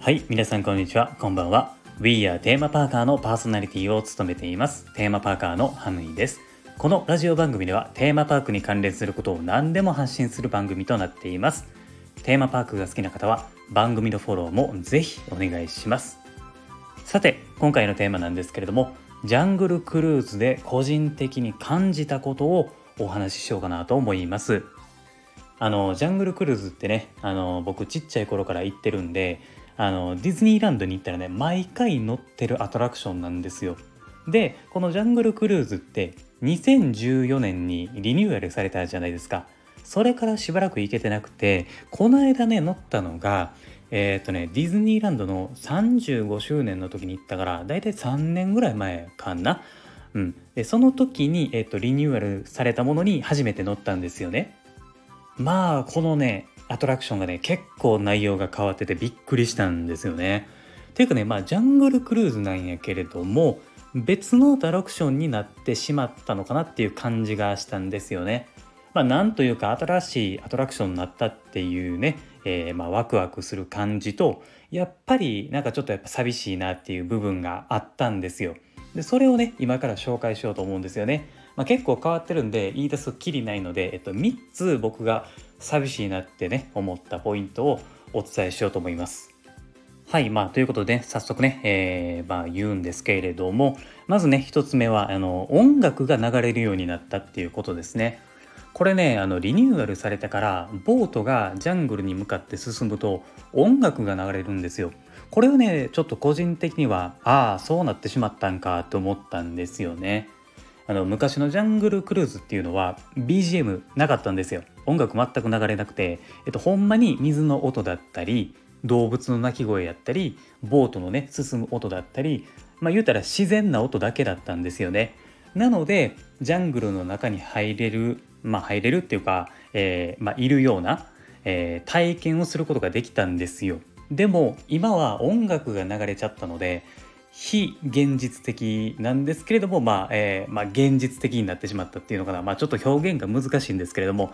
はい、皆さんこんにちは、こんばんは。We are テーマパーカーのパーソナリティを務めています。テーマパーカーのハムイです。このラジオ番組ではテーマパークに関連することを何でも発信する番組となっています。テーマパークが好きな方は番組のフォローもぜひお願いします。さて、今回のテーマなんですけれども、ジャングルクルーズで個人的に感じたことをお話ししようかなと思います。あのジャングルクルーズってねあの僕ちっちゃい頃から行ってるんであのディズニーランドに行ったらね毎回乗ってるアトラクションなんですよ。でこのジャングルクルーズって2014年にリニューアルされたじゃないですか。それからしばらく行けてなくてこの間ね乗ったのがえっ、とねディズニーランドの35周年の時に行ったからだいたい3年ぐらい前かな。うん、でその時に、えー、とリニューアルされたものに初めて乗ったんですよね。まあこのねアトラクションがね結構内容が変わっててびっくりしたんですよね。っていうかねまあジャングルクルーズなんやけれども別のアトラクションになってしまったのかなっていう感じがしたんですよね。まあ、なんというか新しいアトラクションになったっていうね、えー、まあワクワクする感じとやっぱりなんかちょっとやっぱ寂しいなっていう部分があったんですよ。でそれをね今から紹介しようと思うんですよね。まあ、結構変わってるんで言い出すっきりないので、えっと、3つ僕が寂しいなってね思ったポイントをお伝えしようと思います。はいまあということで、早速ね、えー、まあ、言うんですけれどもまずね1つ目はあの音楽が流れるようになったっていうことですね。これねあのリニューアルされてからボートがジャングルに向かって進むと音楽が流れるんですよ。これをねちょっと個人的にはああそうなってしまったんかと思ったんですよね。あの昔のジャングルクルーズっていうのは BGM なかったんですよ。音楽全く流れなくて、えっと、ほんまに水の音だったり動物の鳴き声やったりボートのね進む音だったりまあ言うたら自然な音だけだったんですよね。なのでジャングルの中に入れるまあ入れるっていうか、えーまあ、いるような、えー、体験をすることができたんですよ。でも今は音楽が流れちゃったので非現実的なんですけれども、まあえーまあ、現実的になってしまったっていうのかな、まあ、ちょっと表現が難しいんですけれども、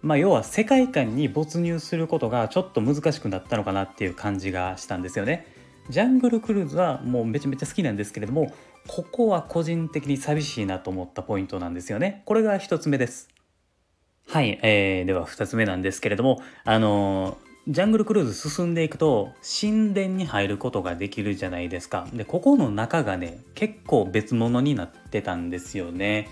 まあ、要は世界観に没入することがちょっと難しくなったのかなっていう感じがしたんですよね。ジャングルクルーズはもうめちゃめちゃ好きなんですけれどもここは個人的に寂しいなと思ったポイントなんですよね。これが一つ目です。はい、えー、では二つ目なんですけれどもあのージャングルクルーズ進んでいくと神殿に入ることができるじゃないですか。で、ここの中がね、結構別物になってたんですよね。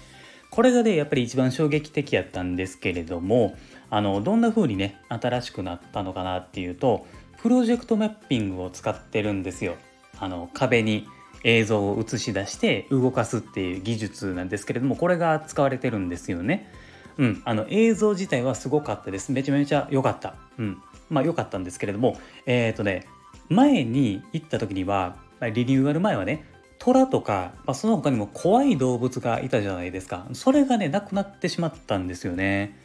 これがね、やっぱり一番衝撃的やったんですけれども、あの、どんな風にね、新しくなったのかなっていうと、プロジェクトマッピングを使ってるんですよ。あの、壁に映像を映し出して動かすっていう技術なんですけれども、これが使われてるんですよね。うん、あの映像自体はすごかったです。めちゃめちゃ良かった。うん。まあ良かったんですけれども、えっ、ー、とね、前に行った時には、リニューアル前はね、虎とか、まあ、その他にも怖い動物がいたじゃないですか。それがね、なくなってしまったんですよね。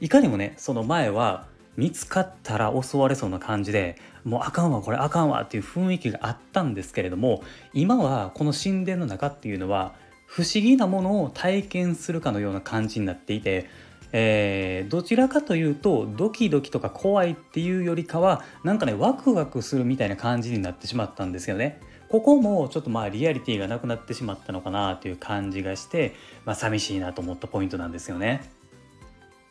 いかにもね、その前は、見つかったら襲われそうな感じでもうあかんわこれあかんわっていう雰囲気があったんですけれども今はこの神殿の中っていうのは不思議なものを体験するかのような感じになっていてえー、どちらかというとドキドキとか怖いっていうよりかはなんかねワクワクするみたいな感じになってしまったんですよね。ここもちょっとまあリアリティがなくなってしまったのかなという感じがして、まあ、寂しいなと思ったポイントなんですよね。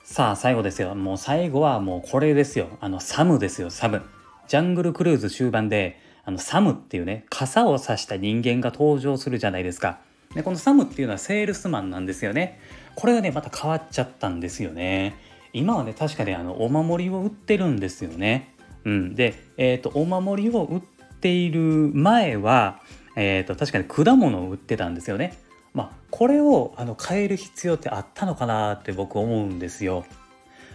さあ最後ですよ。もう最後はもうこれですよ。あのサムですよサム。ジャングルクルーズ終盤であのサムっていうね傘を差した人間が登場するじゃないですか。でこのサムっていうのはセールスマンなんですよね。これがねまた変わっちゃったんですよね。今はね確かにあのお守りを売ってるんですよね。うん、で、えーと、お守りを売っている前は、えーと、確かに果物を売ってたんですよね。まあ、これをあの変える必要ってあったのかなって僕思うんですよ。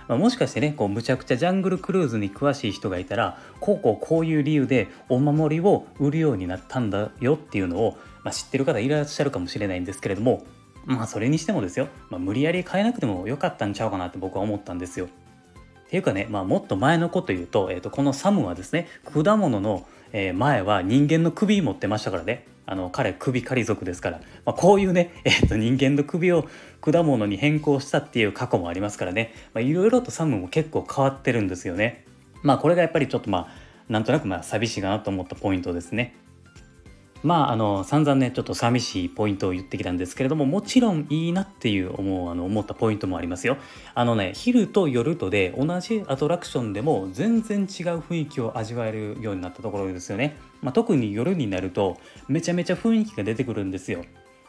まあ、もしかしてねこうむちゃくちゃジャングルクルーズに詳しい人がいたらこうこうこういう理由でお守りを売るようになったんだよっていうのを、まあ、知ってる方いらっしゃるかもしれないんですけれどもまあそれにしてもですよ、まあ、無理やり変えなくてもよかったんちゃうかなって僕は思ったんですよ。っていうかね、まあ、もっと前のこと言うと,、えー、とこのサムはですね果物の前は人間の首持ってましたからねあの彼首狩り族ですから、まあ、こういうね、えー、と人間の首を果物に変更したっていう過去もありますからねいろいろとサムも結構変わってるんですよね。まあこれがやっぱりちょっとまあなんとなくまあ寂しいかなと思ったポイントですね。まああの散々ねちょっと寂しいポイントを言ってきたんですけれどももちろんいいなっていう思うあの思ったポイントもありますよ。あのね昼と夜とで同じアトラクションでも全然違う雰囲気を味わえるようになったところですよね。まあ、特に夜になるとめちゃめちゃ雰囲気が出てくるんですよ。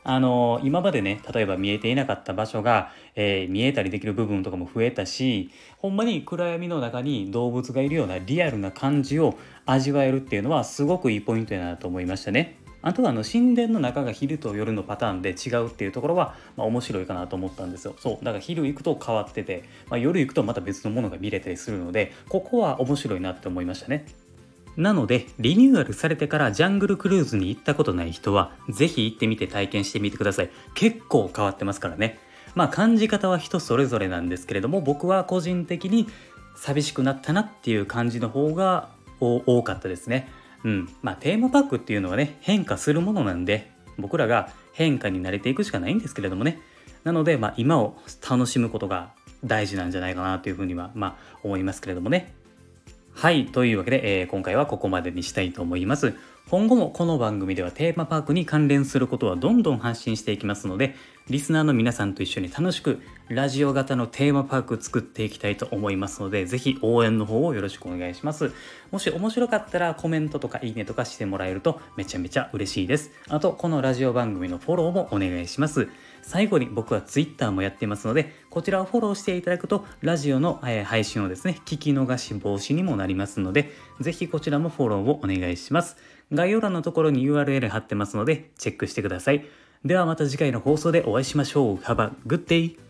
あの今までね例えば見えていなかった場所が、えー、見えたりできる部分とかも増えたしほんまに暗闇の中に動物がいるようなリアルな感じを味わえるっていうのはすごくいいポイントやなと思いましたね。あとはあの神殿の中が昼と夜のパターンで違うっていうところは、まあ、面白いかなと思ったんですよ。そうだから昼行くと変わってて、まあ、夜行くとまた別のものが見れたりするのでここは面白いなって思いましたね。なので、リニューアルされてからジャングルクルーズに行ったことない人は、ぜひ行ってみて体験してみてください。結構変わってますからね。まあ感じ方は人それぞれなんですけれども、僕は個人的に寂しくなったなっていう感じの方が多かったですね。うん。まあテーマパークっていうのはね、変化するものなんで、僕らが変化に慣れていくしかないんですけれどもね。なので、まあ今を楽しむことが大事なんじゃないかなというふうには、まあ思いますけれどもね。はい。というわけで、えー、今回はここまでにしたいと思います。今後もこの番組ではテーマパークに関連することはどんどん発信していきますので、リスナーの皆さんと一緒に楽しくラジオ型のテーマパーク作っていきたいと思いますので、ぜひ応援の方をよろしくお願いします。もし面白かったらコメントとかいいねとかしてもらえるとめちゃめちゃ嬉しいです。あと、このラジオ番組のフォローもお願いします。最後に僕は Twitter もやってますので、こちらをフォローしていただくと、ラジオの配信をですね、聞き逃し防止にもなりますので、ぜひこちらもフォローをお願いします。概要欄のところに URL 貼ってますので、チェックしてください。ではまた次回の放送でお会いしましょう。Have a good day!